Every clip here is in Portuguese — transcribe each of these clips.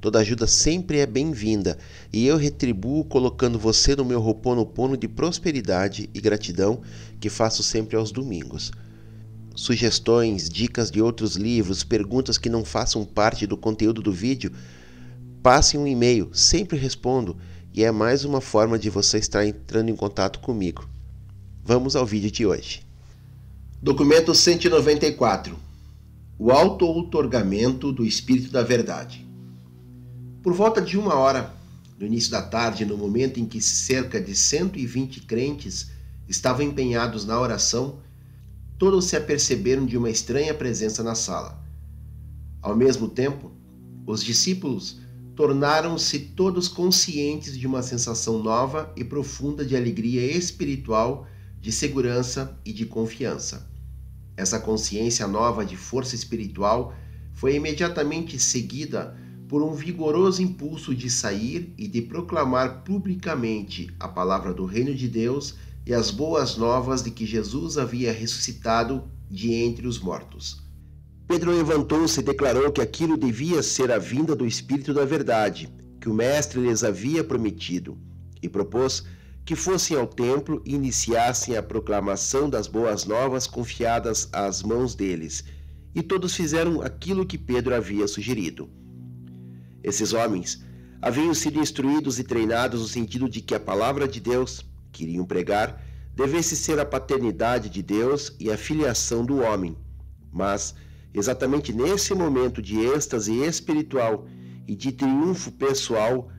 Toda ajuda sempre é bem-vinda e eu retribuo colocando você no meu roponopono de prosperidade e gratidão que faço sempre aos domingos. Sugestões, dicas de outros livros, perguntas que não façam parte do conteúdo do vídeo, passe um e-mail, sempre respondo e é mais uma forma de você estar entrando em contato comigo. Vamos ao vídeo de hoje. Documento 194 O auto-outorgamento do Espírito da Verdade. Por volta de uma hora, no início da tarde, no momento em que cerca de 120 crentes estavam empenhados na oração, todos se aperceberam de uma estranha presença na sala. Ao mesmo tempo, os discípulos tornaram-se todos conscientes de uma sensação nova e profunda de alegria espiritual, de segurança e de confiança. Essa consciência nova de força espiritual foi imediatamente seguida por um vigoroso impulso de sair e de proclamar publicamente a palavra do Reino de Deus e as boas novas de que Jesus havia ressuscitado de entre os mortos. Pedro levantou-se e declarou que aquilo devia ser a vinda do Espírito da Verdade, que o Mestre lhes havia prometido, e propôs que fossem ao templo e iniciassem a proclamação das boas novas confiadas às mãos deles. E todos fizeram aquilo que Pedro havia sugerido. Esses homens haviam sido instruídos e treinados no sentido de que a palavra de Deus, que iriam pregar, devesse ser a paternidade de Deus e a filiação do homem. Mas, exatamente nesse momento de êxtase espiritual e de triunfo pessoal,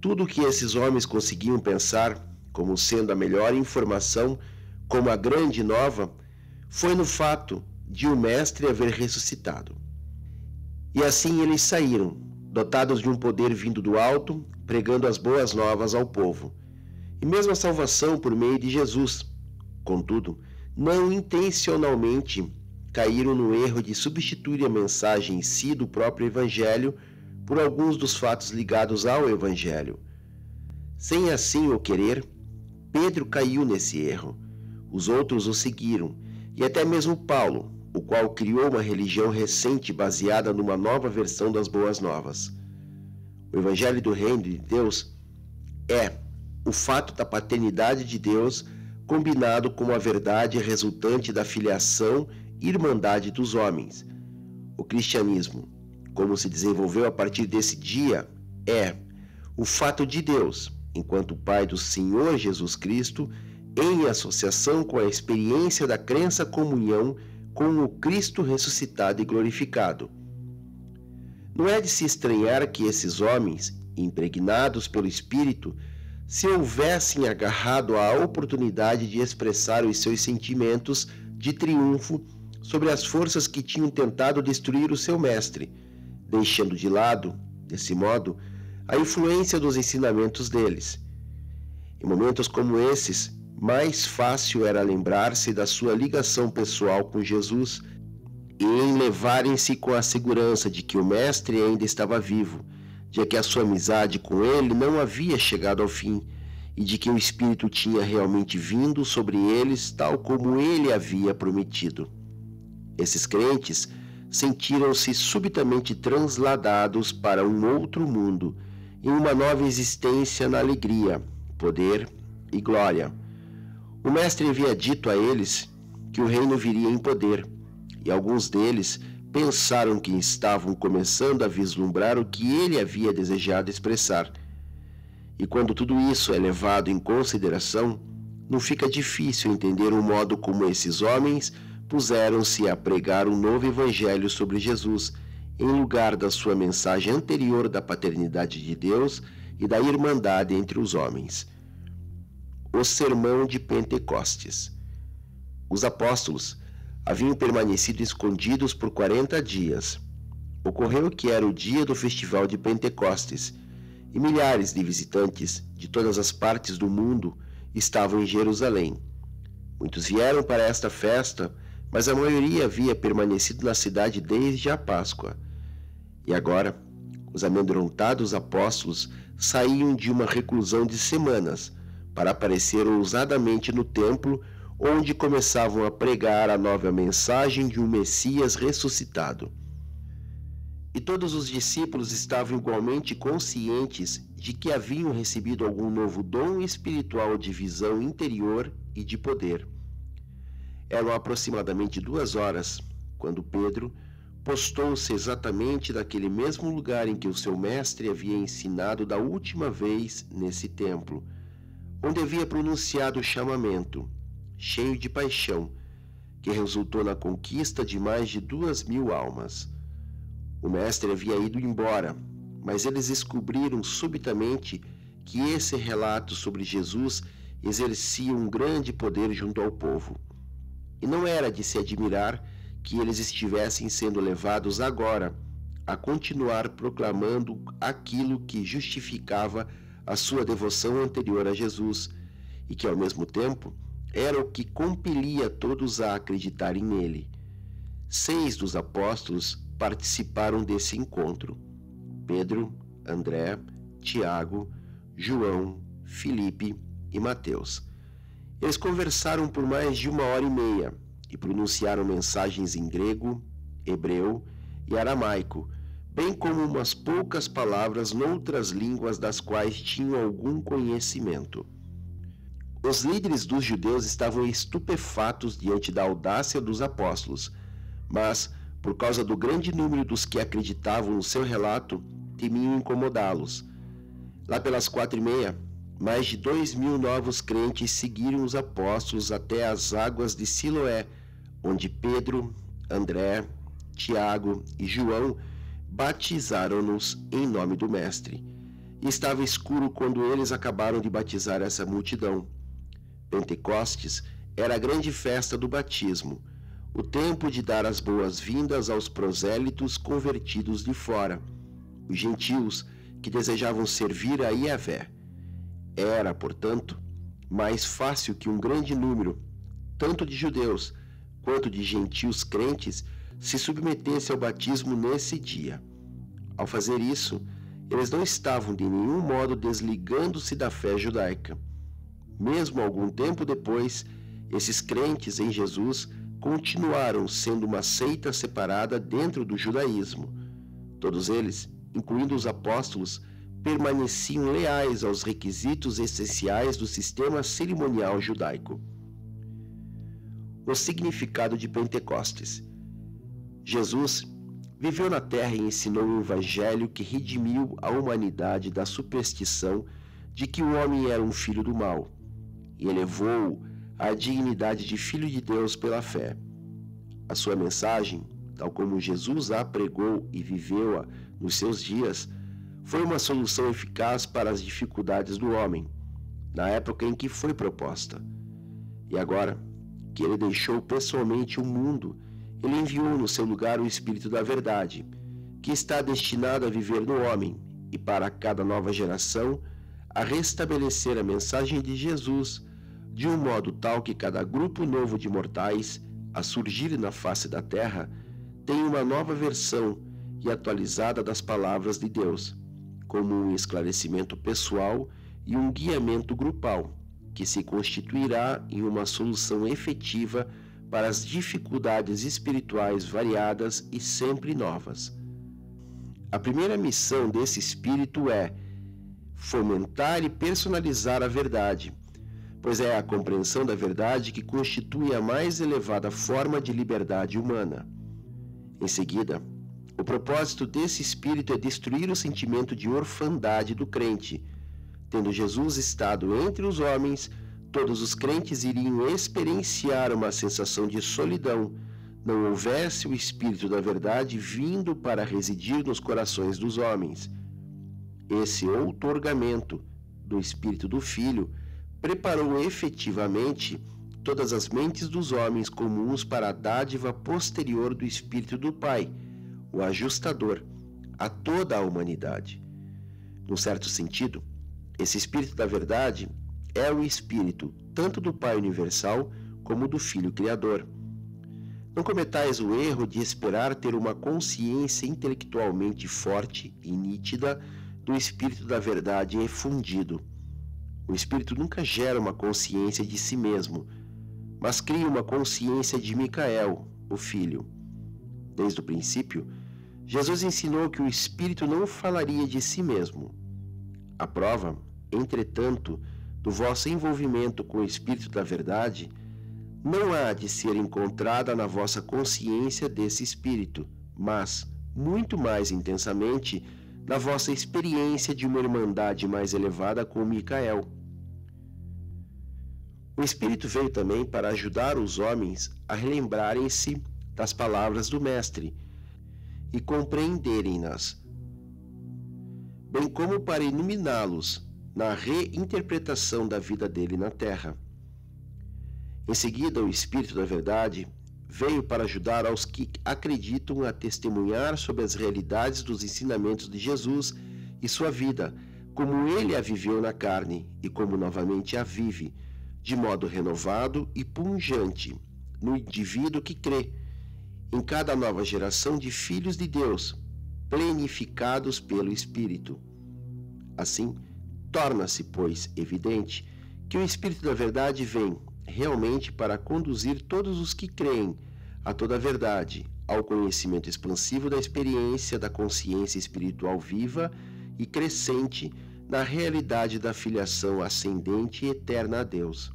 tudo o que esses homens conseguiam pensar como sendo a melhor informação, como a grande nova, foi no fato de o Mestre haver ressuscitado. E assim eles saíram, dotados de um poder vindo do alto, pregando as boas novas ao povo, e mesmo a salvação por meio de Jesus. Contudo, não intencionalmente caíram no erro de substituir a mensagem em si do próprio Evangelho por alguns dos fatos ligados ao Evangelho. Sem assim o querer, Pedro caiu nesse erro. Os outros o seguiram, e até mesmo Paulo, o qual criou uma religião recente baseada numa nova versão das Boas Novas. O Evangelho do Reino de Deus é o fato da paternidade de Deus combinado com a verdade resultante da filiação e irmandade dos homens. O cristianismo, como se desenvolveu a partir desse dia, é o fato de Deus, enquanto Pai do Senhor Jesus Cristo, em associação com a experiência da crença comunhão com o Cristo ressuscitado e glorificado. Não é de se estranhar que esses homens, impregnados pelo Espírito, se houvessem agarrado à oportunidade de expressar os seus sentimentos de triunfo sobre as forças que tinham tentado destruir o seu mestre, deixando de lado, desse modo, a influência dos ensinamentos deles. Em momentos como esses, mais fácil era lembrar-se da sua ligação pessoal com Jesus e em levarem-se com a segurança de que o Mestre ainda estava vivo, de que a sua amizade com ele não havia chegado ao fim e de que o Espírito tinha realmente vindo sobre eles, tal como ele havia prometido. Esses crentes sentiram-se subitamente transladados para um outro mundo, em uma nova existência na alegria, poder e glória. O Mestre havia dito a eles que o reino viria em poder e alguns deles pensaram que estavam começando a vislumbrar o que ele havia desejado expressar. E quando tudo isso é levado em consideração, não fica difícil entender o modo como esses homens puseram-se a pregar um novo evangelho sobre Jesus, em lugar da sua mensagem anterior da paternidade de Deus e da irmandade entre os homens. O Sermão de Pentecostes. Os apóstolos haviam permanecido escondidos por quarenta dias. Ocorreu que era o dia do festival de Pentecostes, e milhares de visitantes de todas as partes do mundo estavam em Jerusalém. Muitos vieram para esta festa, mas a maioria havia permanecido na cidade desde a Páscoa. E agora, os amedrontados apóstolos saíam de uma reclusão de semanas para aparecer ousadamente no templo onde começavam a pregar a nova mensagem de um Messias ressuscitado. E todos os discípulos estavam igualmente conscientes de que haviam recebido algum novo dom espiritual de visão interior e de poder. Eram aproximadamente duas horas quando Pedro postou-se exatamente naquele mesmo lugar em que o seu mestre havia ensinado da última vez nesse templo, onde havia pronunciado o chamamento cheio de paixão, que resultou na conquista de mais de duas mil almas. O mestre havia ido embora, mas eles descobriram subitamente que esse relato sobre Jesus exercia um grande poder junto ao povo. E não era de se admirar que eles estivessem sendo levados agora a continuar proclamando aquilo que justificava a sua devoção anterior a Jesus e que, ao mesmo tempo, era o que compelia todos a acreditarem nele. Seis dos apóstolos participaram desse encontro: Pedro, André, Tiago, João, Filipe e Mateus. Eles conversaram por mais de uma hora e meia e pronunciaram mensagens em grego, hebreu e aramaico, bem como umas poucas palavras noutras línguas das quais tinham algum conhecimento. Os líderes dos judeus estavam estupefatos diante da audácia dos apóstolos, mas, por causa do grande número dos que acreditavam no seu relato, temiam incomodá-los. Lá pelas quatro e meia, mais de dois mil novos crentes seguiram os apóstolos até as águas de Siloé, onde Pedro, André, Tiago e João batizaram-nos em nome do Mestre. E estava escuro quando eles acabaram de batizar essa multidão. Pentecostes era a grande festa do batismo, o tempo de dar as boas-vindas aos prosélitos convertidos de fora, os gentios que desejavam servir a Yahvé. Era, portanto, mais fácil que um grande número, tanto de judeus quanto de gentios crentes, se submetesse ao batismo nesse dia. Ao fazer isso, eles não estavam de nenhum modo desligando-se da fé judaica mesmo algum tempo depois, esses crentes em Jesus continuaram sendo uma seita separada dentro do judaísmo. Todos eles, incluindo os apóstolos, permaneciam leais aos requisitos essenciais do sistema cerimonial judaico. O significado de Pentecostes. Jesus viveu na terra e ensinou o evangelho que redimiu a humanidade da superstição de que o homem era um filho do mal e elevou-o à dignidade de Filho de Deus pela fé. A sua mensagem, tal como Jesus a pregou e viveu-a nos seus dias, foi uma solução eficaz para as dificuldades do homem, na época em que foi proposta. E agora, que ele deixou pessoalmente o mundo ele enviou no seu lugar o Espírito da Verdade, que está destinado a viver no homem e para cada nova geração a restabelecer a mensagem de Jesus de um modo tal que cada grupo novo de mortais a surgir na face da terra tenha uma nova versão e atualizada das palavras de Deus, como um esclarecimento pessoal e um guiamento grupal, que se constituirá em uma solução efetiva para as dificuldades espirituais variadas e sempre novas. A primeira missão desse espírito é fomentar e personalizar a verdade, pois é a compreensão da verdade que constitui a mais elevada forma de liberdade humana. Em seguida, o propósito desse espírito é destruir o sentimento de orfandade do crente. Tendo Jesus estado entre os homens, todos os crentes iriam experienciar uma sensação de solidão, não houvesse o Espírito da Verdade vindo para residir nos corações dos homens. Esse outorgamento do Espírito do Filho preparou efetivamente todas as mentes dos homens comuns para a dádiva posterior do Espírito do Pai, o ajustador, a toda a humanidade. Num certo sentido, esse Espírito da Verdade é o Espírito tanto do Pai Universal como do Filho Criador. Não cometais o erro de esperar ter uma consciência intelectualmente forte e nítida do Espírito da Verdade efundido o espírito nunca gera uma consciência de si mesmo, mas cria uma consciência de Micael, o filho. Desde o princípio, Jesus ensinou que o espírito não falaria de si mesmo. A prova, entretanto, do vosso envolvimento com o espírito da verdade não há de ser encontrada na vossa consciência desse espírito, mas, muito mais intensamente, na vossa experiência de uma irmandade mais elevada com Micael. O Espírito veio também para ajudar os homens a relembrarem-se das palavras do Mestre e compreenderem-nas, bem como para iluminá-los na reinterpretação da vida dele na terra. Em seguida, o Espírito da Verdade veio para ajudar aos que acreditam a testemunhar sobre as realidades dos ensinamentos de Jesus e sua vida, como ele a viveu na carne e como novamente a vive de modo renovado e punjante no indivíduo que crê, em cada nova geração de filhos de Deus, plenificados pelo Espírito. Assim, torna-se, pois, evidente que o Espírito da Verdade vem realmente para conduzir todos os que creem a toda a verdade, ao conhecimento expansivo da experiência da consciência espiritual viva e crescente na realidade da filiação ascendente e eterna a Deus.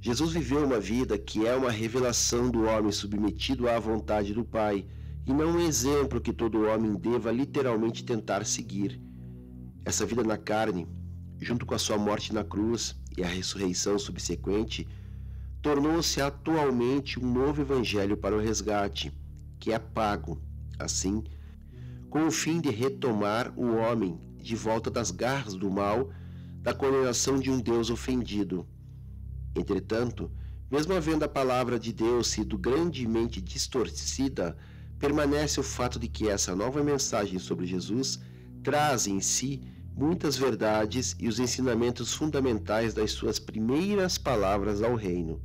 Jesus viveu uma vida que é uma revelação do homem submetido à vontade do Pai e não um exemplo que todo homem deva literalmente tentar seguir. Essa vida na carne, junto com a sua morte na cruz e a ressurreição subsequente, tornou-se atualmente um novo evangelho para o resgate, que é pago, assim, com o fim de retomar o homem de volta das garras do mal, da condenação de um Deus ofendido. Entretanto, mesmo havendo a palavra de Deus sido grandemente distorcida, permanece o fato de que essa nova mensagem sobre Jesus traz em si muitas verdades e os ensinamentos fundamentais das suas primeiras palavras ao reino.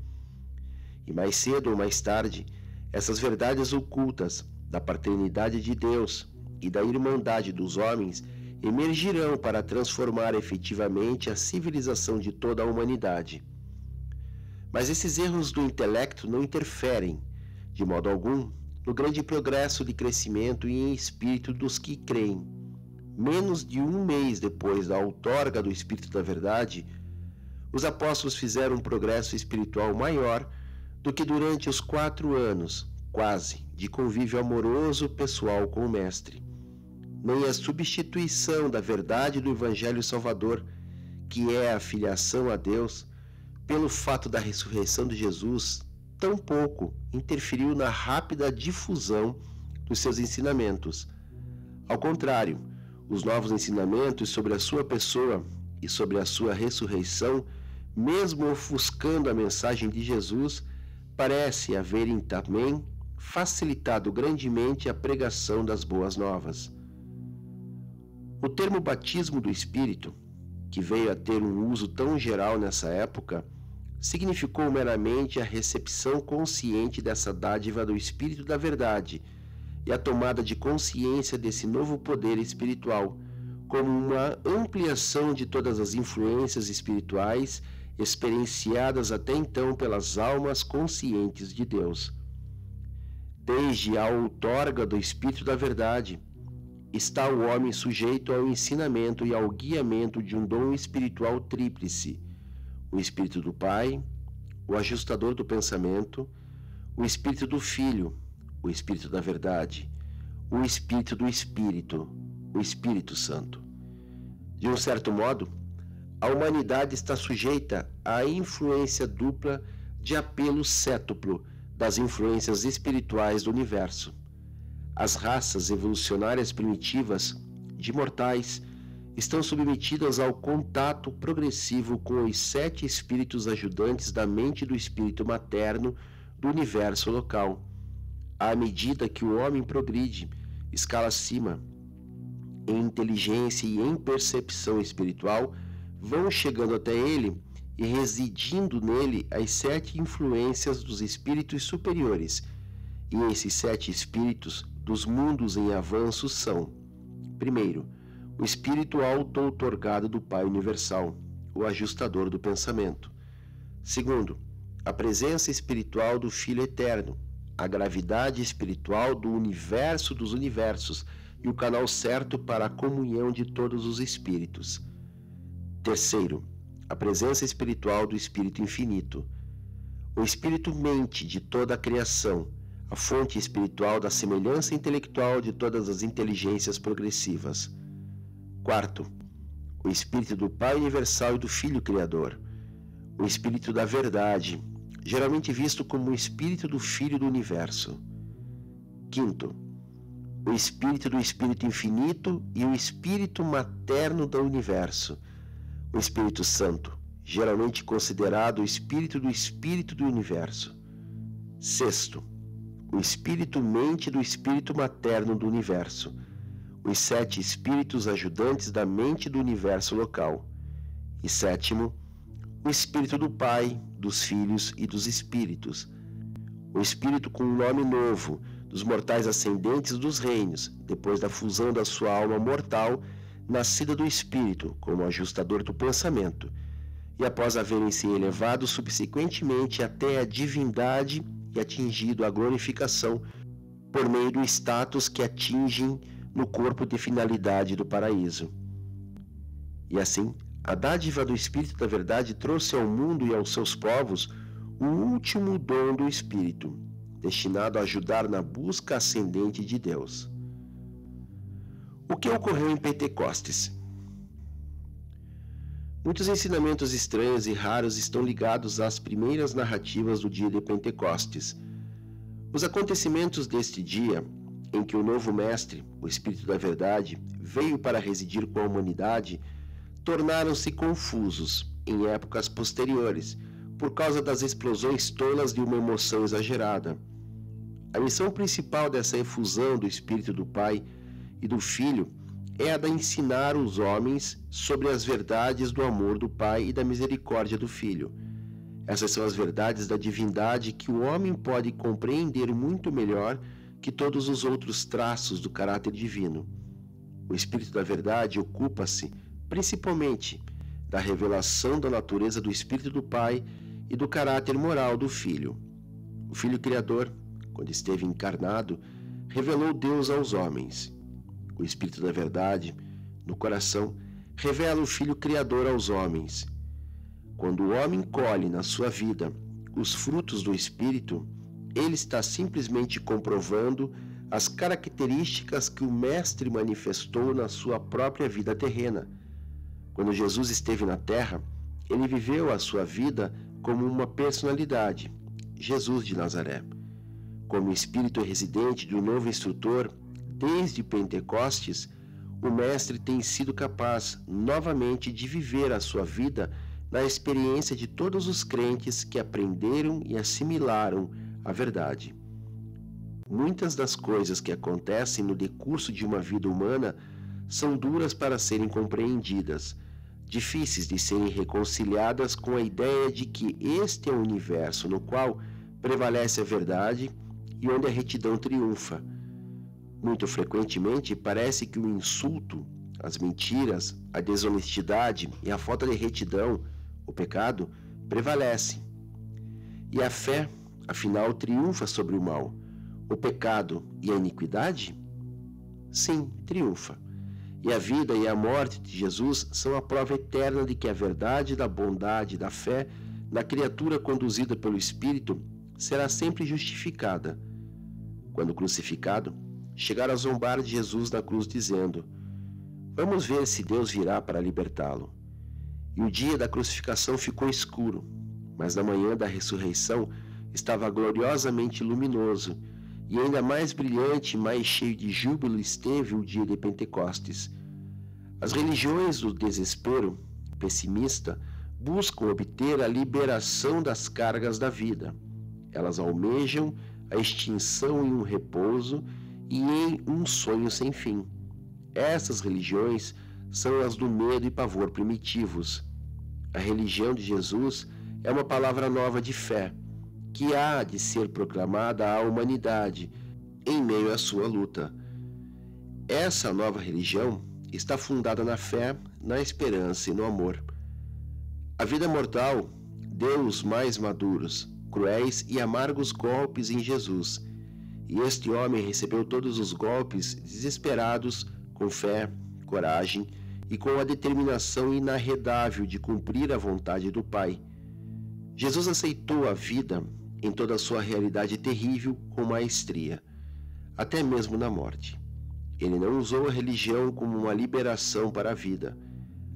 E mais cedo ou mais tarde, essas verdades ocultas da paternidade de Deus e da irmandade dos homens emergirão para transformar efetivamente a civilização de toda a humanidade. Mas esses erros do intelecto não interferem, de modo algum, no grande progresso de crescimento e em espírito dos que creem. Menos de um mês depois da outorga do Espírito da Verdade, os apóstolos fizeram um progresso espiritual maior do que durante os quatro anos, quase, de convívio amoroso pessoal com o Mestre nem a substituição da verdade do Evangelho Salvador, que é a filiação a Deus, pelo fato da ressurreição de Jesus, tampouco interferiu na rápida difusão dos seus ensinamentos. Ao contrário, os novos ensinamentos sobre a sua pessoa e sobre a sua ressurreição, mesmo ofuscando a mensagem de Jesus, parece haverem também facilitado grandemente a pregação das boas novas. O termo batismo do Espírito, que veio a ter um uso tão geral nessa época, significou meramente a recepção consciente dessa dádiva do Espírito da Verdade e a tomada de consciência desse novo poder espiritual, como uma ampliação de todas as influências espirituais experienciadas até então pelas almas conscientes de Deus. Desde a outorga do Espírito da Verdade, está o homem sujeito ao ensinamento e ao guiamento de um dom espiritual tríplice o Espírito do Pai, o ajustador do pensamento, o Espírito do Filho, o Espírito da Verdade, o Espírito do Espírito, o Espírito Santo. De um certo modo, a humanidade está sujeita à influência dupla de apelo cétuplo das influências espirituais do universo. As raças evolucionárias primitivas de mortais estão submetidas ao contato progressivo com os sete espíritos ajudantes da mente do espírito materno do universo local. À medida que o homem progride, escala acima, em inteligência e em percepção espiritual, vão chegando até ele e residindo nele as sete influências dos espíritos superiores. E esses sete espíritos dos mundos em avanço são: primeiro, o espírito auto-outorgado do Pai Universal, o ajustador do pensamento. Segundo, a presença espiritual do Filho Eterno, a gravidade espiritual do universo dos universos e o canal certo para a comunhão de todos os espíritos. Terceiro, a presença espiritual do Espírito Infinito, o Espírito mente de toda a criação, a fonte espiritual da semelhança intelectual de todas as inteligências progressivas. Quarto, o Espírito do Pai Universal e do Filho Criador. O Espírito da Verdade, geralmente visto como o Espírito do Filho do Universo. Quinto, o Espírito do Espírito Infinito e o Espírito Materno do Universo. O Espírito Santo, geralmente considerado o Espírito do Espírito do Universo. Sexto, o Espírito Mente do Espírito Materno do Universo os sete espíritos ajudantes da mente do universo local. E sétimo, o espírito do Pai, dos filhos e dos espíritos. O espírito com um nome novo, dos mortais ascendentes dos reinos, depois da fusão da sua alma mortal, nascida do espírito, como ajustador do pensamento, e após haverem se elevado subsequentemente até a divindade e atingido a glorificação por meio do status que atingem no corpo de finalidade do paraíso. E assim, a dádiva do Espírito da Verdade trouxe ao mundo e aos seus povos o último dom do Espírito, destinado a ajudar na busca ascendente de Deus. O que ocorreu em Pentecostes? Muitos ensinamentos estranhos e raros estão ligados às primeiras narrativas do dia de Pentecostes. Os acontecimentos deste dia em que o novo Mestre, o Espírito da Verdade, veio para residir com a humanidade, tornaram-se confusos em épocas posteriores, por causa das explosões tolas de uma emoção exagerada. A missão principal dessa efusão do Espírito do Pai e do Filho é a de ensinar os homens sobre as verdades do amor do Pai e da misericórdia do Filho. Essas são as verdades da divindade que o homem pode compreender muito melhor que todos os outros traços do caráter divino. O Espírito da Verdade ocupa-se, principalmente, da revelação da natureza do Espírito do Pai e do caráter moral do Filho. O Filho Criador, quando esteve encarnado, revelou Deus aos homens. O Espírito da Verdade, no coração, revela o Filho Criador aos homens. Quando o homem colhe na sua vida os frutos do Espírito, ele está simplesmente comprovando as características que o Mestre manifestou na sua própria vida terrena. Quando Jesus esteve na Terra, ele viveu a sua vida como uma personalidade, Jesus de Nazaré. Como espírito residente de um novo instrutor, desde Pentecostes, o Mestre tem sido capaz novamente de viver a sua vida na experiência de todos os crentes que aprenderam e assimilaram a verdade. Muitas das coisas que acontecem no decurso de uma vida humana são duras para serem compreendidas, difíceis de serem reconciliadas com a ideia de que este é o universo no qual prevalece a verdade e onde a retidão triunfa. Muito frequentemente parece que o insulto, as mentiras, a desonestidade e a falta de retidão, o pecado, prevalecem. E a fé, afinal, triunfa sobre o mal o pecado e a iniquidade? Sim, triunfa. E a vida e a morte de Jesus são a prova eterna de que a verdade da bondade da fé na criatura conduzida pelo Espírito será sempre justificada. Quando crucificado, chegaram a zombar de Jesus na cruz, dizendo: Vamos ver se Deus virá para libertá-lo. E o dia da crucificação ficou escuro, mas na manhã da ressurreição estava gloriosamente luminoso e ainda mais brilhante, mais cheio de júbilo esteve o dia de Pentecostes. As religiões do desespero pessimista buscam obter a liberação das cargas da vida. Elas almejam a extinção em um repouso e em um sonho sem fim. Essas religiões são as do medo e pavor primitivos. A religião de Jesus é uma palavra nova de fé que há de ser proclamada à humanidade em meio à sua luta. Essa nova religião está fundada na fé, na esperança e no amor. A vida mortal deu os mais maduros, cruéis e amargos golpes em Jesus, e este homem recebeu todos os golpes desesperados com fé, coragem e com a determinação inarredável de cumprir a vontade do Pai. Jesus aceitou a vida em toda a sua realidade terrível com maestria, até mesmo na morte. Ele não usou a religião como uma liberação para a vida.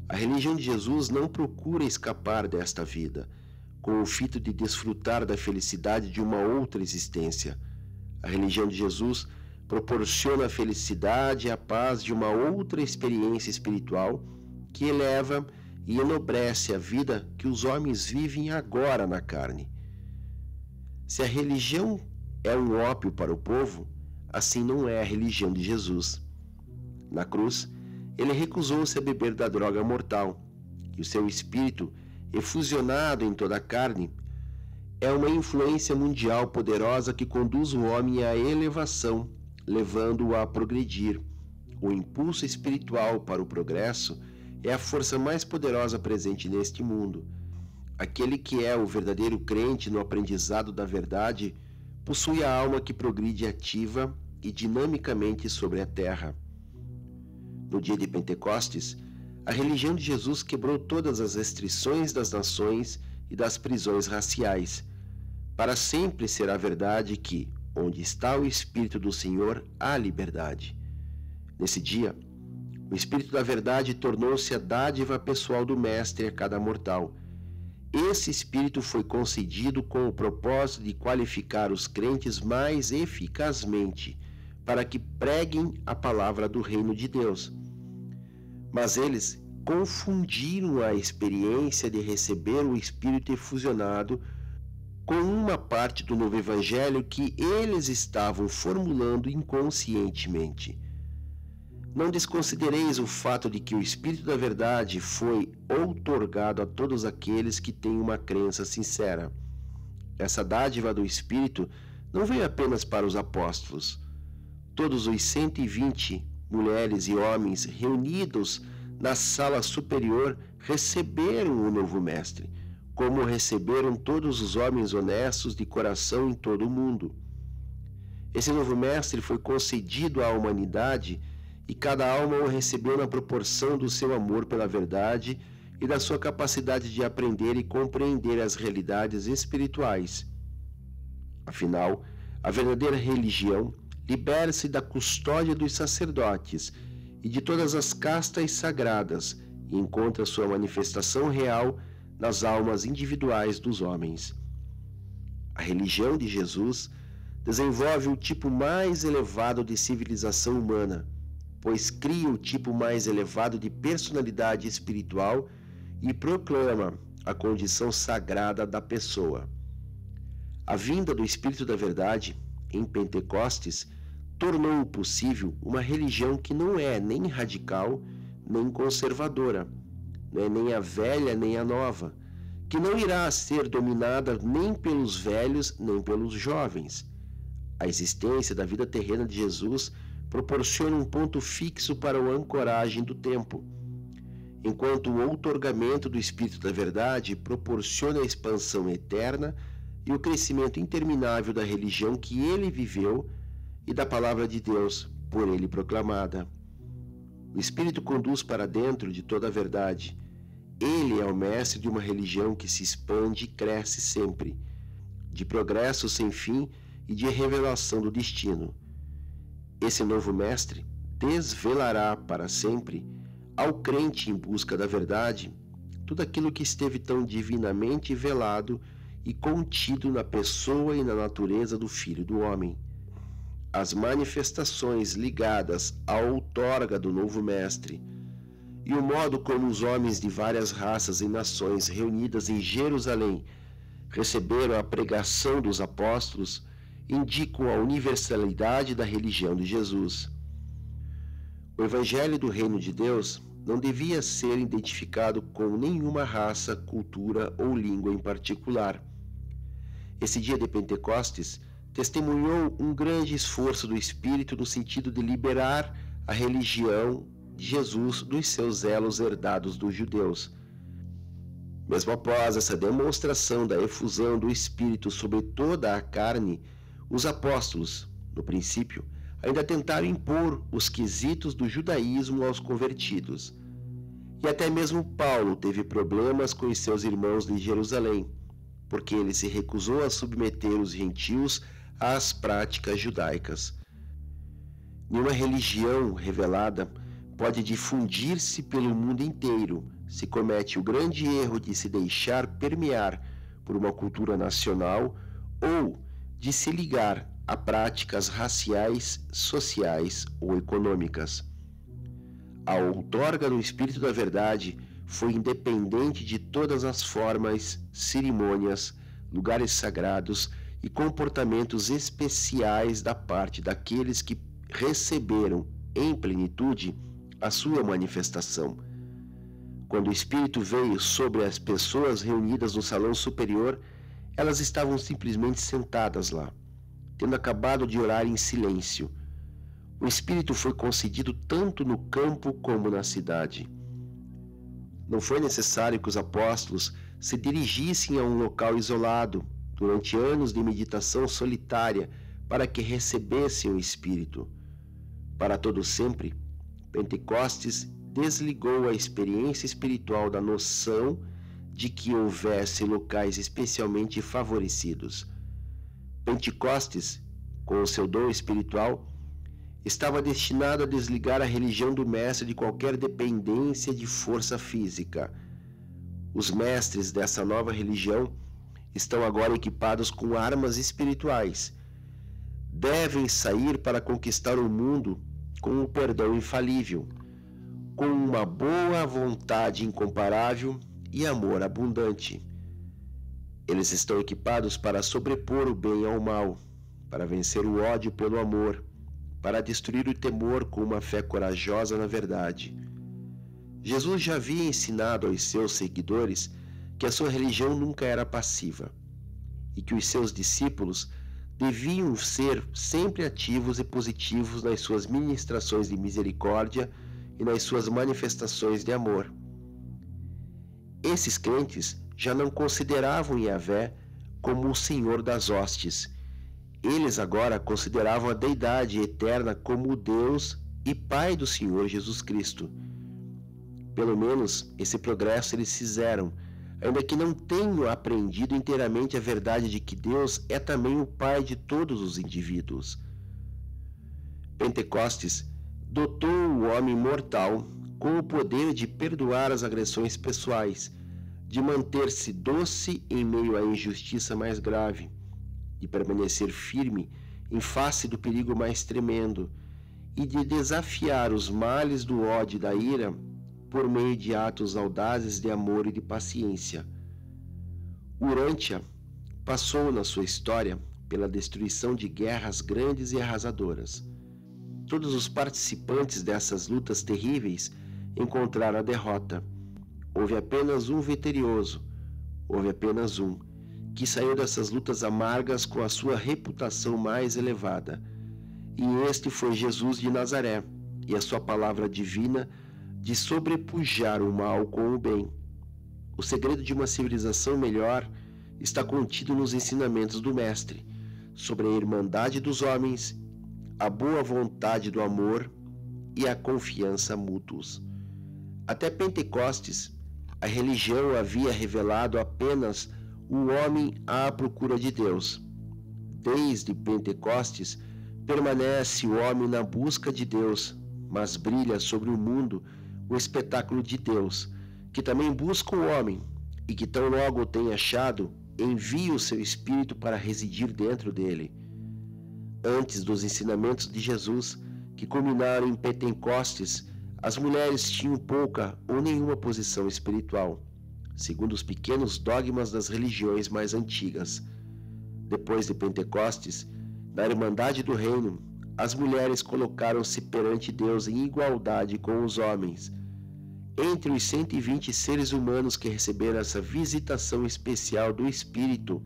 A religião de Jesus não procura escapar desta vida, com o fito de desfrutar da felicidade de uma outra existência. A religião de Jesus proporciona a felicidade e a paz de uma outra experiência espiritual que eleva e enobrece a vida que os homens vivem agora na carne. Se a religião é um ópio para o povo, assim não é a religião de Jesus. Na cruz, ele recusou-se a beber da droga mortal, e o seu espírito, efusionado em toda a carne, é uma influência mundial poderosa que conduz o homem à elevação, levando-o a progredir. O impulso espiritual para o progresso é a força mais poderosa presente neste mundo Aquele que é o verdadeiro crente no aprendizado da verdade possui a alma que progride ativa e dinamicamente sobre a terra. No dia de Pentecostes, a religião de Jesus quebrou todas as restrições das nações e das prisões raciais. Para sempre será verdade que, onde está o Espírito do Senhor, há liberdade. Nesse dia, o Espírito da Verdade tornou-se a dádiva pessoal do Mestre a cada mortal esse Espírito foi concedido com o propósito de qualificar os crentes mais eficazmente para que preguem a palavra do reino de Deus. Mas eles confundiram a experiência de receber o Espírito efusionado com uma parte do novo Evangelho que eles estavam formulando inconscientemente. Não desconsidereis o fato de que o Espírito da Verdade foi outorgado a todos aqueles que têm uma crença sincera. Essa dádiva do Espírito não veio apenas para os apóstolos. Todos os 120 mulheres e homens reunidos na sala superior receberam o novo Mestre, como receberam todos os homens honestos de coração em todo o mundo. Esse novo Mestre foi concedido à humanidade e cada alma o recebeu na proporção do seu amor pela verdade e da sua capacidade de aprender e compreender as realidades espirituais. Afinal, a verdadeira religião libera-se da custódia dos sacerdotes e de todas as castas sagradas e encontra sua manifestação real nas almas individuais dos homens. A religião de Jesus desenvolve o tipo mais elevado de civilização humana pois cria o tipo mais elevado de personalidade espiritual e proclama a condição sagrada da pessoa. A vinda do Espírito da Verdade, em Pentecostes, tornou possível uma religião que não é nem radical nem conservadora, não é nem a velha nem a nova, que não irá ser dominada nem pelos velhos nem pelos jovens. A existência da vida terrena de Jesus proporciona um ponto fixo para a ancoragem do tempo, enquanto o outorgamento do Espírito da Verdade proporciona a expansão eterna e o crescimento interminável da religião que ele viveu e da palavra de Deus por ele proclamada. O Espírito conduz para dentro de toda a verdade. Ele é o mestre de uma religião que se expande e cresce sempre, de progresso sem fim e de revelação do destino. Esse novo mestre desvelará para sempre ao crente em busca da verdade tudo aquilo que esteve tão divinamente velado e contido na pessoa e na natureza do Filho do Homem. As manifestações ligadas à outorga do novo Mestre e o modo como os homens de várias raças e nações reunidas em Jerusalém receberam a pregação dos apóstolos indicam a universalidade da religião de Jesus. O Evangelho do Reino de Deus não devia ser identificado com nenhuma raça, cultura ou língua em particular. Esse dia de Pentecostes testemunhou um grande esforço do Espírito no sentido de liberar a religião de Jesus dos seus elos herdados dos judeus. Mesmo após essa demonstração da efusão do Espírito sobre toda a carne, os apóstolos, no princípio, ainda tentaram impor os quesitos do judaísmo aos convertidos. E até mesmo Paulo teve problemas com os seus irmãos de Jerusalém, porque ele se recusou a submeter os gentios às práticas judaicas. Nenhuma religião revelada pode difundir-se pelo mundo inteiro se comete o grande erro de se deixar permear por uma cultura nacional ou de se ligar a práticas raciais, sociais ou econômicas. A outorga do Espírito da Verdade foi independente de todas as formas, cerimônias, lugares sagrados e comportamentos especiais da parte daqueles que receberam em plenitude a sua manifestação. Quando o Espírito veio sobre as pessoas reunidas no salão superior, elas estavam simplesmente sentadas lá, tendo acabado de orar em silêncio. O Espírito foi concedido tanto no campo como na cidade. Não foi necessário que os apóstolos se dirigissem a um local isolado durante anos de meditação solitária para que recebessem o Espírito. Para todo sempre, Pentecostes desligou a experiência espiritual da noção de que houvesse locais especialmente favorecidos. Pentecostes, com o seu dom espiritual, estava destinado a desligar a religião do mestre de qualquer dependência de força física. Os mestres dessa nova religião estão agora equipados com armas espirituais. Devem sair para conquistar o mundo com o perdão infalível, com uma boa vontade incomparável e amor abundante. Eles estão equipados para sobrepor o bem ao mal, para vencer o ódio pelo amor, para destruir o temor com uma fé corajosa na verdade. Jesus já havia ensinado aos seus seguidores que a sua religião nunca era passiva e que os seus discípulos deviam ser sempre ativos e positivos nas suas ministrações de misericórdia e nas suas manifestações de amor. Esses crentes já não consideravam Yahvé como o Senhor das hostes. Eles agora consideravam a Deidade eterna como o Deus e Pai do Senhor Jesus Cristo. Pelo menos esse progresso eles fizeram, ainda que não tenham aprendido inteiramente a verdade de que Deus é também o Pai de todos os indivíduos. Pentecostes dotou o homem mortal com o poder de perdoar as agressões pessoais, de manter-se doce em meio à injustiça mais grave, de permanecer firme em face do perigo mais tremendo e de desafiar os males do ódio e da ira por meio de atos audazes de amor e de paciência. Urântia passou na sua história pela destruição de guerras grandes e arrasadoras. Todos os participantes dessas lutas terríveis encontraram a derrota. Houve apenas um vitorioso, houve apenas um, que saiu dessas lutas amargas com a sua reputação mais elevada. E este foi Jesus de Nazaré, e a sua palavra divina de sobrepujar o mal com o bem. O segredo de uma civilização melhor está contido nos ensinamentos do Mestre sobre a irmandade dos homens, a boa vontade do amor e a confiança mútuos. Até Pentecostes, a religião havia revelado apenas o homem à procura de Deus. Desde Pentecostes, permanece o homem na busca de Deus, mas brilha sobre o mundo o espetáculo de Deus, que também busca o homem e que tão logo o tem achado, envia o seu espírito para residir dentro dele. Antes dos ensinamentos de Jesus, que culminaram em Pentecostes, as mulheres tinham pouca ou nenhuma posição espiritual, segundo os pequenos dogmas das religiões mais antigas. Depois de Pentecostes, na Irmandade do Reino, as mulheres colocaram-se perante Deus em igualdade com os homens. Entre os 120 seres humanos que receberam essa visitação especial do Espírito,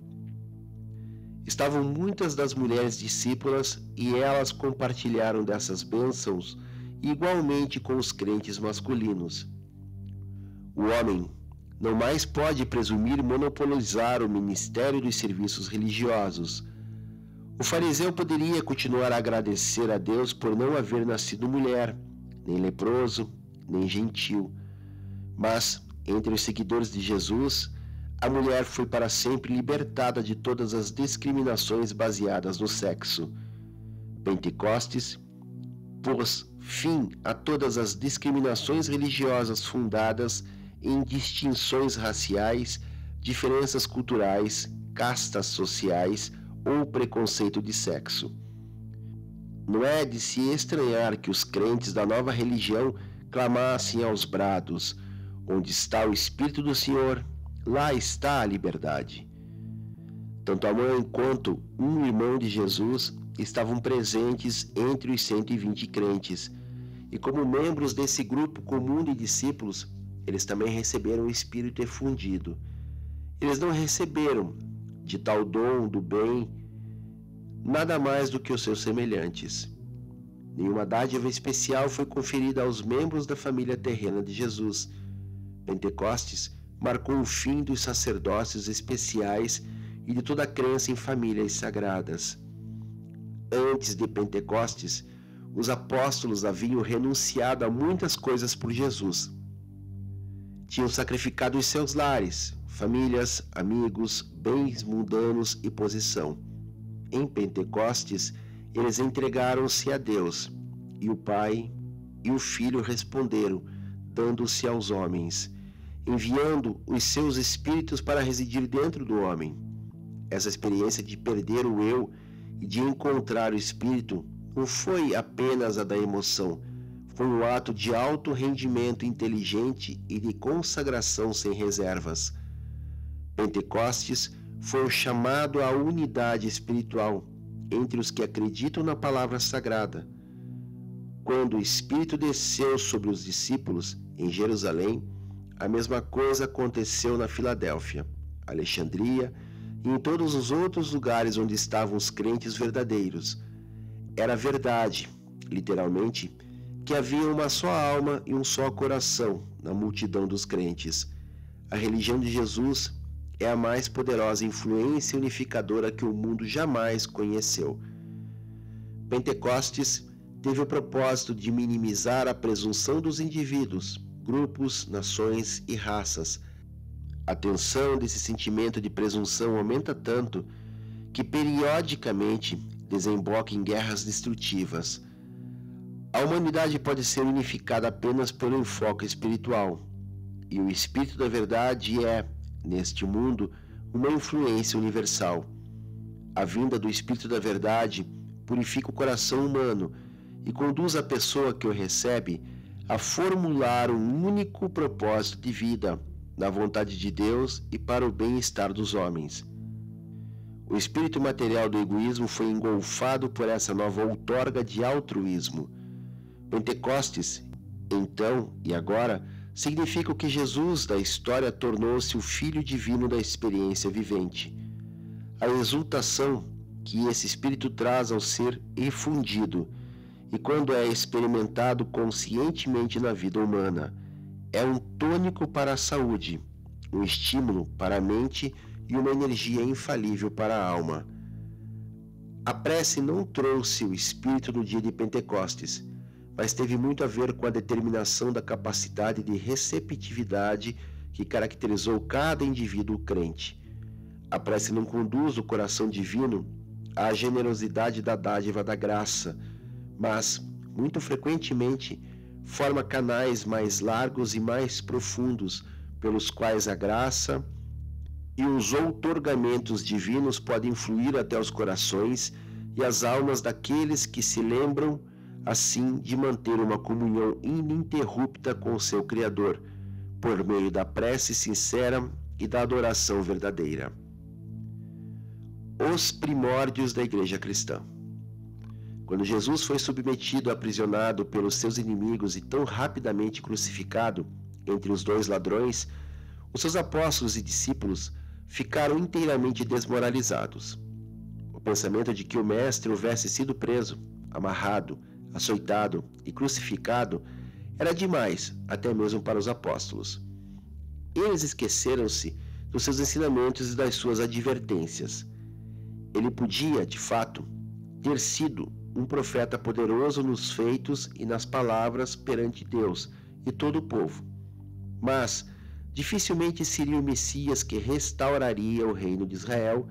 estavam muitas das mulheres discípulas e elas compartilharam dessas bênçãos igualmente com os crentes masculinos. O homem não mais pode presumir monopolizar o ministério dos serviços religiosos. O fariseu poderia continuar a agradecer a Deus por não haver nascido mulher, nem leproso, nem gentil. Mas, entre os seguidores de Jesus, a mulher foi para sempre libertada de todas as discriminações baseadas no sexo. Pentecostes pôs fim a todas as discriminações religiosas fundadas em distinções raciais, diferenças culturais, castas sociais ou preconceito de sexo. Não é de se estranhar que os crentes da nova religião clamassem aos brados: Onde está o Espírito do Senhor, lá está a liberdade. Tanto a mãe quanto um irmão de Jesus estavam presentes entre os 120 crentes, e como membros desse grupo comum de discípulos, eles também receberam o Espírito efundido. Eles não receberam de tal dom do bem nada mais do que os seus semelhantes. Nenhuma dádiva especial foi conferida aos membros da família terrena de Jesus. Pentecostes marcou o fim dos sacerdócios especiais e de toda a crença em famílias sagradas. Antes de Pentecostes, os apóstolos haviam renunciado a muitas coisas por Jesus. Tinham sacrificado os seus lares, famílias, amigos, bens mundanos e posição. Em Pentecostes, eles entregaram-se a Deus, e o Pai e o Filho responderam, dando-se aos homens, enviando os seus espíritos para residir dentro do homem. Essa experiência de perder o eu e de encontrar o Espírito não foi apenas a da emoção, foi um ato de alto rendimento inteligente e de consagração sem reservas. Pentecostes foi o chamado à unidade espiritual entre os que acreditam na palavra sagrada. Quando o Espírito desceu sobre os discípulos em Jerusalém, a mesma coisa aconteceu na Filadélfia, Alexandria e em todos os outros lugares onde estavam os crentes verdadeiros. Era verdade, literalmente, que havia uma só alma e um só coração na multidão dos crentes. A religião de Jesus é a mais poderosa influência unificadora que o mundo jamais conheceu. Pentecostes teve o propósito de minimizar a presunção dos indivíduos, grupos, nações e raças a tensão desse sentimento de presunção aumenta tanto que periodicamente desemboca em guerras destrutivas. A humanidade pode ser unificada apenas pelo enfoque espiritual, e o Espírito da Verdade é, neste mundo, uma influência universal. A vinda do Espírito da Verdade purifica o coração humano e conduz a pessoa que o recebe a formular um único propósito de vida na vontade de Deus e para o bem-estar dos homens. O espírito material do egoísmo foi engolfado por essa nova outorga de altruísmo. Pentecostes, então e agora, significa que Jesus da história tornou-se o Filho Divino da experiência vivente. A exultação que esse espírito traz ao ser efundido e quando é experimentado conscientemente na vida humana, é um tônico para a saúde, um estímulo para a mente e uma energia infalível para a alma. A prece não trouxe o Espírito no dia de Pentecostes, mas teve muito a ver com a determinação da capacidade de receptividade que caracterizou cada indivíduo crente. A prece não conduz o coração divino à generosidade da dádiva da graça, mas, muito frequentemente, forma canais mais largos e mais profundos pelos quais a graça e os outorgamentos divinos podem fluir até os corações e as almas daqueles que se lembram, assim, de manter uma comunhão ininterrupta com o seu Criador, por meio da prece sincera e da adoração verdadeira. Os primórdios da Igreja Cristã. Quando Jesus foi submetido, aprisionado pelos seus inimigos e tão rapidamente crucificado entre os dois ladrões, os seus apóstolos e discípulos ficaram inteiramente desmoralizados. O pensamento de que o Mestre houvesse sido preso, amarrado, açoitado e crucificado era demais até mesmo para os apóstolos. Eles esqueceram-se dos seus ensinamentos e das suas advertências. Ele podia, de fato, ter sido um profeta poderoso nos feitos e nas palavras perante Deus e todo o povo. Mas dificilmente seria o Messias que restauraria o reino de Israel,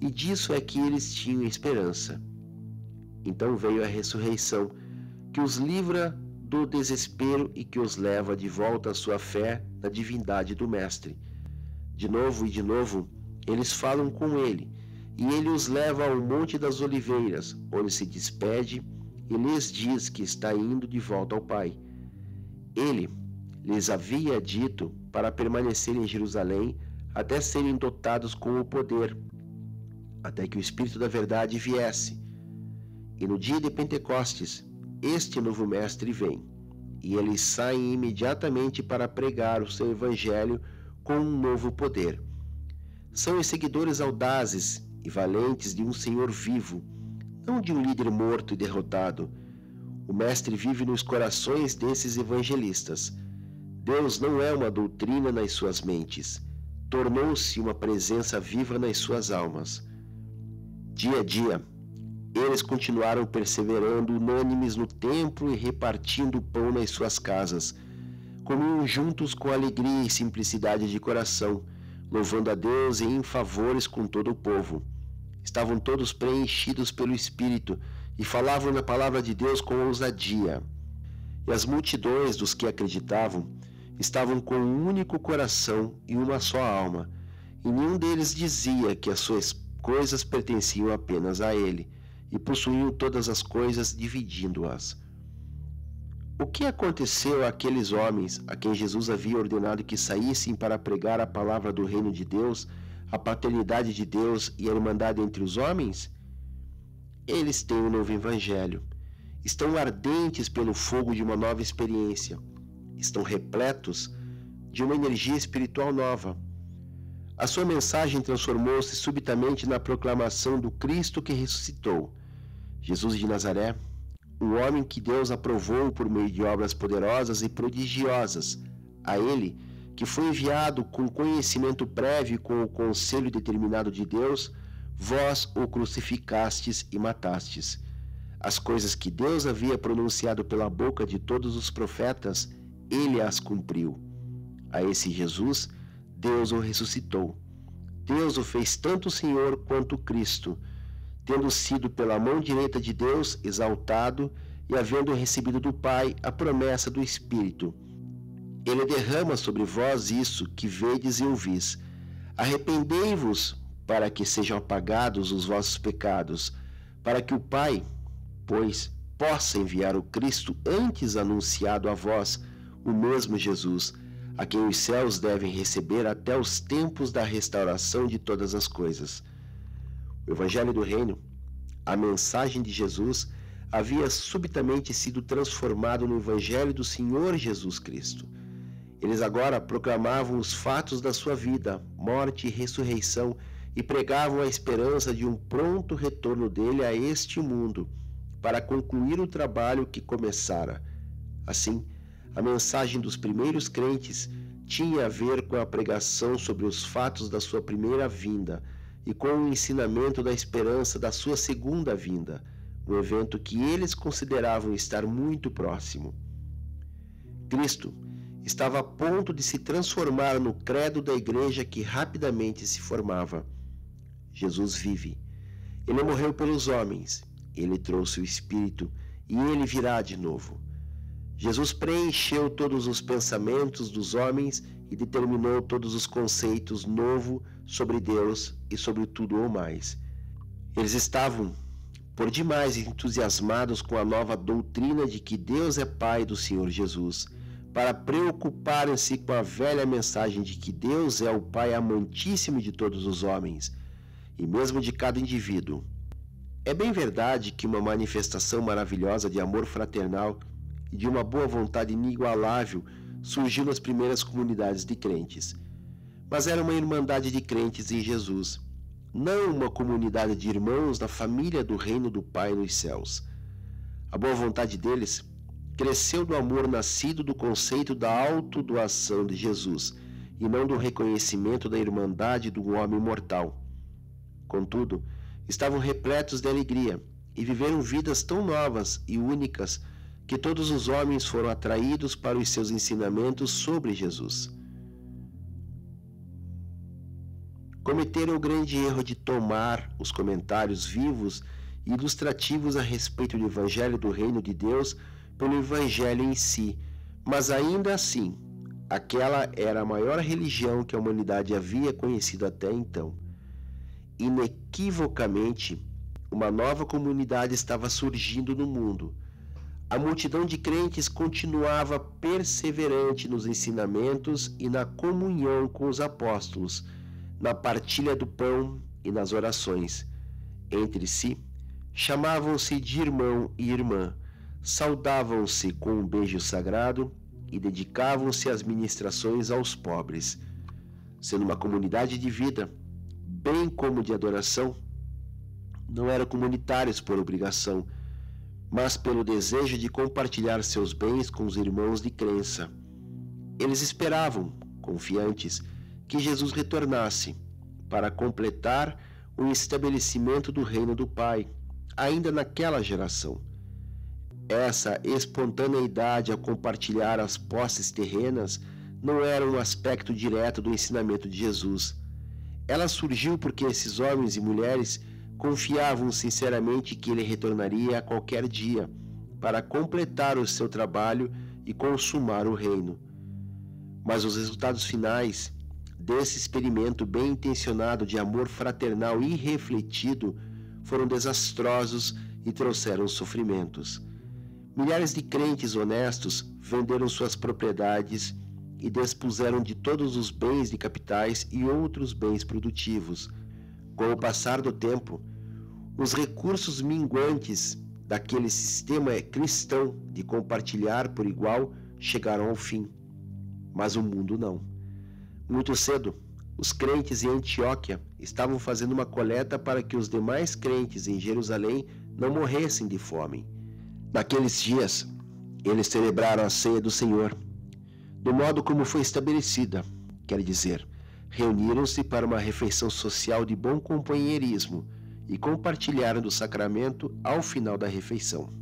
e disso é que eles tinham esperança. Então veio a ressurreição, que os livra do desespero e que os leva de volta à sua fé na divindade do Mestre. De novo e de novo, eles falam com ele, e ele os leva ao Monte das Oliveiras, onde se despede e lhes diz que está indo de volta ao Pai. Ele lhes havia dito para permanecer em Jerusalém até serem dotados com o poder, até que o Espírito da Verdade viesse. E no dia de Pentecostes, este novo Mestre vem, e eles saem imediatamente para pregar o seu Evangelho com um novo poder. São os seguidores audazes e valentes de um Senhor vivo, não de um líder morto e derrotado. O Mestre vive nos corações desses evangelistas Deus não é uma doutrina nas suas mentes, tornou-se uma presença viva nas suas almas. Dia a dia, eles continuaram perseverando unânimes no templo e repartindo o pão nas suas casas. Comiam juntos com alegria e simplicidade de coração, louvando a Deus e em favores com todo o povo. Estavam todos preenchidos pelo Espírito e falavam na palavra de Deus com ousadia. E as multidões dos que acreditavam estavam com um único coração e uma só alma, e nenhum deles dizia que as suas coisas pertenciam apenas a ele, e possuíam todas as coisas dividindo-as. O que aconteceu àqueles homens a quem Jesus havia ordenado que saíssem para pregar a palavra do reino de Deus, a paternidade de Deus e a irmandade entre os homens? Eles têm um novo evangelho. Estão ardentes pelo fogo de uma nova experiência estão repletos de uma energia espiritual nova. A sua mensagem transformou-se subitamente na proclamação do Cristo que ressuscitou. Jesus de Nazaré, o homem que Deus aprovou por meio de obras poderosas e prodigiosas, a ele que foi enviado com conhecimento prévio com o conselho determinado de Deus, vós o crucificastes e matastes. As coisas que Deus havia pronunciado pela boca de todos os profetas, ele as cumpriu. A esse Jesus, Deus o ressuscitou. Deus o fez tanto Senhor quanto Cristo, tendo sido pela mão direita de Deus exaltado e havendo recebido do Pai a promessa do Espírito. Ele derrama sobre vós isso que vedes e ouvis. Arrependei-vos para que sejam apagados os vossos pecados, para que o Pai, pois, possa enviar o Cristo antes anunciado a vós, o mesmo Jesus, a quem os céus devem receber até os tempos da restauração de todas as coisas. O Evangelho do Reino, a mensagem de Jesus, havia subitamente sido transformado no Evangelho do Senhor Jesus Cristo. Eles agora proclamavam os fatos da sua vida, morte e ressurreição e pregavam a esperança de um pronto retorno dele a este mundo para concluir o trabalho que começara. Assim, a mensagem dos primeiros crentes tinha a ver com a pregação sobre os fatos da sua primeira vinda e com o ensinamento da esperança da sua segunda vinda, um evento que eles consideravam estar muito próximo. Cristo estava a ponto de se transformar no credo da igreja que rapidamente se formava. Jesus vive. Ele morreu pelos homens, ele trouxe o Espírito e ele virá de novo. Jesus preencheu todos os pensamentos dos homens e determinou todos os conceitos novos sobre Deus e sobre tudo ou mais. Eles estavam por demais entusiasmados com a nova doutrina de que Deus é Pai do Senhor Jesus, para preocuparem-se com a velha mensagem de que Deus é o Pai amantíssimo de todos os homens e mesmo de cada indivíduo. É bem verdade que uma manifestação maravilhosa de amor fraternal e de uma boa vontade inigualável surgiu nas primeiras comunidades de crentes. Mas era uma irmandade de crentes em Jesus, não uma comunidade de irmãos da família do reino do Pai nos céus. A boa vontade deles cresceu do amor nascido do conceito da autodoação de Jesus e não do reconhecimento da irmandade do homem mortal. Contudo, estavam repletos de alegria e viveram vidas tão novas e únicas que todos os homens foram atraídos para os seus ensinamentos sobre Jesus. Cometeram o grande erro de tomar os comentários vivos e ilustrativos a respeito do Evangelho do Reino de Deus pelo Evangelho em si, mas ainda assim, aquela era a maior religião que a humanidade havia conhecido até então. Inequivocamente, uma nova comunidade estava surgindo no mundo a multidão de crentes continuava perseverante nos ensinamentos e na comunhão com os apóstolos, na partilha do pão e nas orações. Entre si, chamavam-se de irmão e irmã, saudavam-se com um beijo sagrado e dedicavam-se às ministrações aos pobres. Sendo uma comunidade de vida, bem como de adoração, não eram comunitários por obrigação, mas pelo desejo de compartilhar seus bens com os irmãos de crença. Eles esperavam, confiantes, que Jesus retornasse para completar o estabelecimento do reino do Pai, ainda naquela geração. Essa espontaneidade a compartilhar as posses terrenas não era um aspecto direto do ensinamento de Jesus. Ela surgiu porque esses homens e mulheres confiavam sinceramente que ele retornaria a qualquer dia para completar o seu trabalho e consumar o reino. Mas os resultados finais desse experimento bem intencionado de amor fraternal irrefletido foram desastrosos e trouxeram sofrimentos. Milhares de crentes honestos venderam suas propriedades e despuseram de todos os bens de capitais e outros bens produtivos. Com o passar do tempo, os recursos minguantes daquele sistema cristão de compartilhar por igual chegaram ao fim. Mas o mundo não. Muito cedo, os crentes em Antioquia estavam fazendo uma coleta para que os demais crentes em Jerusalém não morressem de fome. Naqueles dias, eles celebraram a ceia do Senhor, do modo como foi estabelecida, quer dizer, reuniram-se para uma refeição social de bom companheirismo e compartilharam do sacramento ao final da refeição.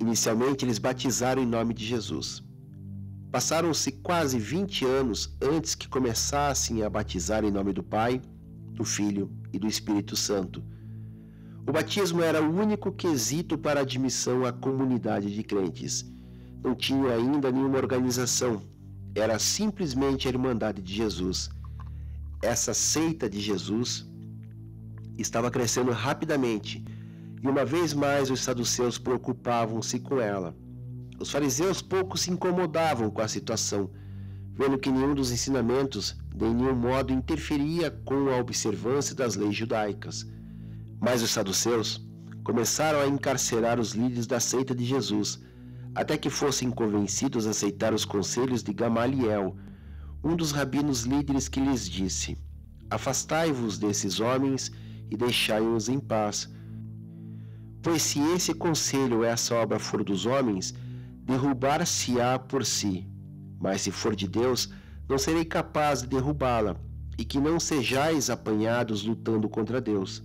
Inicialmente, eles batizaram em nome de Jesus. Passaram-se quase 20 anos antes que começassem a batizar em nome do Pai, do Filho e do Espírito Santo. O batismo era o único quesito para admissão à comunidade de crentes. Não tinha ainda nenhuma organização, era simplesmente a Irmandade de Jesus. Essa seita de Jesus estava crescendo rapidamente, e uma vez mais os saduceus preocupavam-se com ela. Os fariseus pouco se incomodavam com a situação, vendo que nenhum dos ensinamentos de nenhum modo interferia com a observância das leis judaicas. Mas os saduceus começaram a encarcerar os líderes da seita de Jesus, até que fossem convencidos a aceitar os conselhos de Gamaliel, um dos rabinos líderes que lhes disse: Afastai-vos desses homens e deixai-os em paz. Pois se esse conselho ou essa obra for dos homens, derrubar-se-á por si. Mas se for de Deus, não serei capaz de derrubá-la, e que não sejais apanhados lutando contra Deus.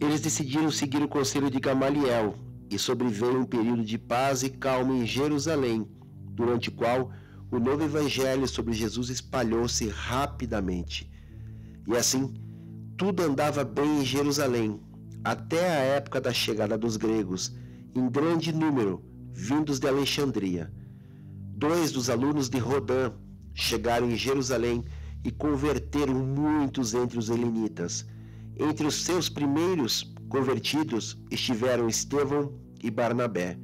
Eles decidiram seguir o conselho de Gamaliel, e sobreveio um período de paz e calma em Jerusalém, durante o qual o novo evangelho sobre Jesus espalhou-se rapidamente. E assim, tudo andava bem em Jerusalém, até a época da chegada dos gregos, em grande número, vindos de Alexandria. Dois dos alunos de Rodã chegaram em Jerusalém e converteram muitos entre os helenitas. Entre os seus primeiros convertidos estiveram Estevão e Barnabé.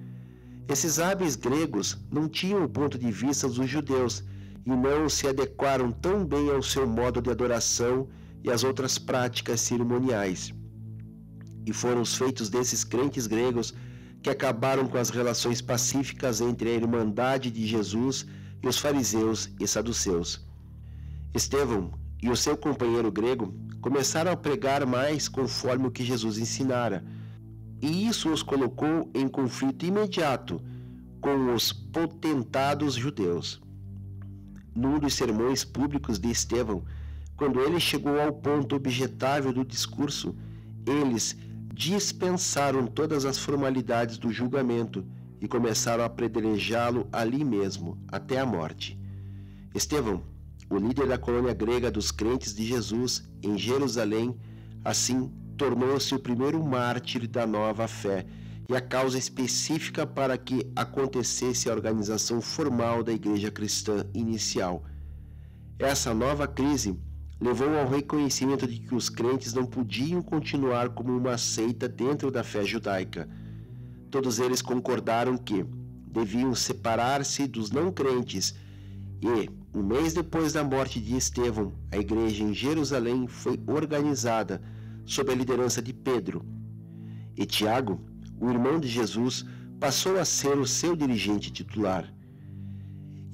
Esses hábeis gregos não tinham o ponto de vista dos judeus e não se adequaram tão bem ao seu modo de adoração e às outras práticas cerimoniais. E foram os feitos desses crentes gregos que acabaram com as relações pacíficas entre a Irmandade de Jesus e os fariseus e saduceus. Estevão e o seu companheiro grego começaram a pregar mais conforme o que Jesus ensinara e isso os colocou em conflito imediato com os potentados judeus. Num dos sermões públicos de Estevão, quando ele chegou ao ponto objetável do discurso, eles dispensaram todas as formalidades do julgamento e começaram a predejá-lo ali mesmo, até a morte. Estevão, o líder da colônia grega dos crentes de Jesus em Jerusalém, assim tornou-se o primeiro mártir da nova fé e a causa específica para que acontecesse a organização formal da igreja cristã inicial. Essa nova crise levou ao reconhecimento de que os crentes não podiam continuar como uma seita dentro da fé judaica. Todos eles concordaram que deviam separar-se dos não crentes e, um mês depois da morte de Estevão, a igreja em Jerusalém foi organizada sob a liderança de Pedro. E Tiago, o irmão de Jesus, passou a ser o seu dirigente titular.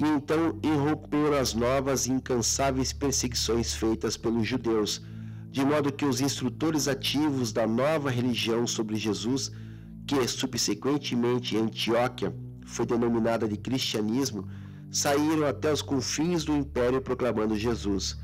E então irromperam as novas e incansáveis perseguições feitas pelos judeus, de modo que os instrutores ativos da nova religião sobre Jesus, que subsequentemente em Antioquia foi denominada de cristianismo, saíram até os confins do império proclamando Jesus.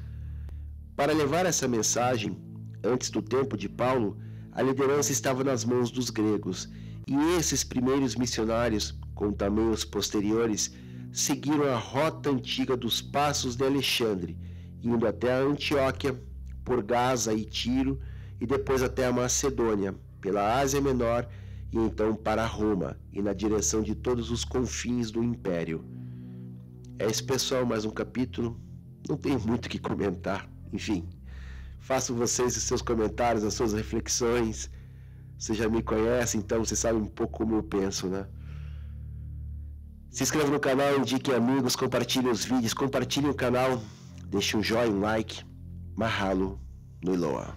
Para levar essa mensagem, Antes do tempo de Paulo, a liderança estava nas mãos dos gregos, e esses primeiros missionários, como também os posteriores, seguiram a rota antiga dos passos de Alexandre, indo até a Antioquia, por Gaza e Tiro, e depois até a Macedônia, pela Ásia Menor e então para Roma, e na direção de todos os confins do império. É esse pessoal, mais um capítulo. Não tem muito o que comentar. Enfim, Faço vocês os seus comentários, as suas reflexões. Você já me conhece, então você sabe um pouco como eu penso, né? Se inscreva no canal, indique amigos, compartilhe os vídeos, compartilhe o canal, deixe um joinha, um like. Mahalo no Iloa.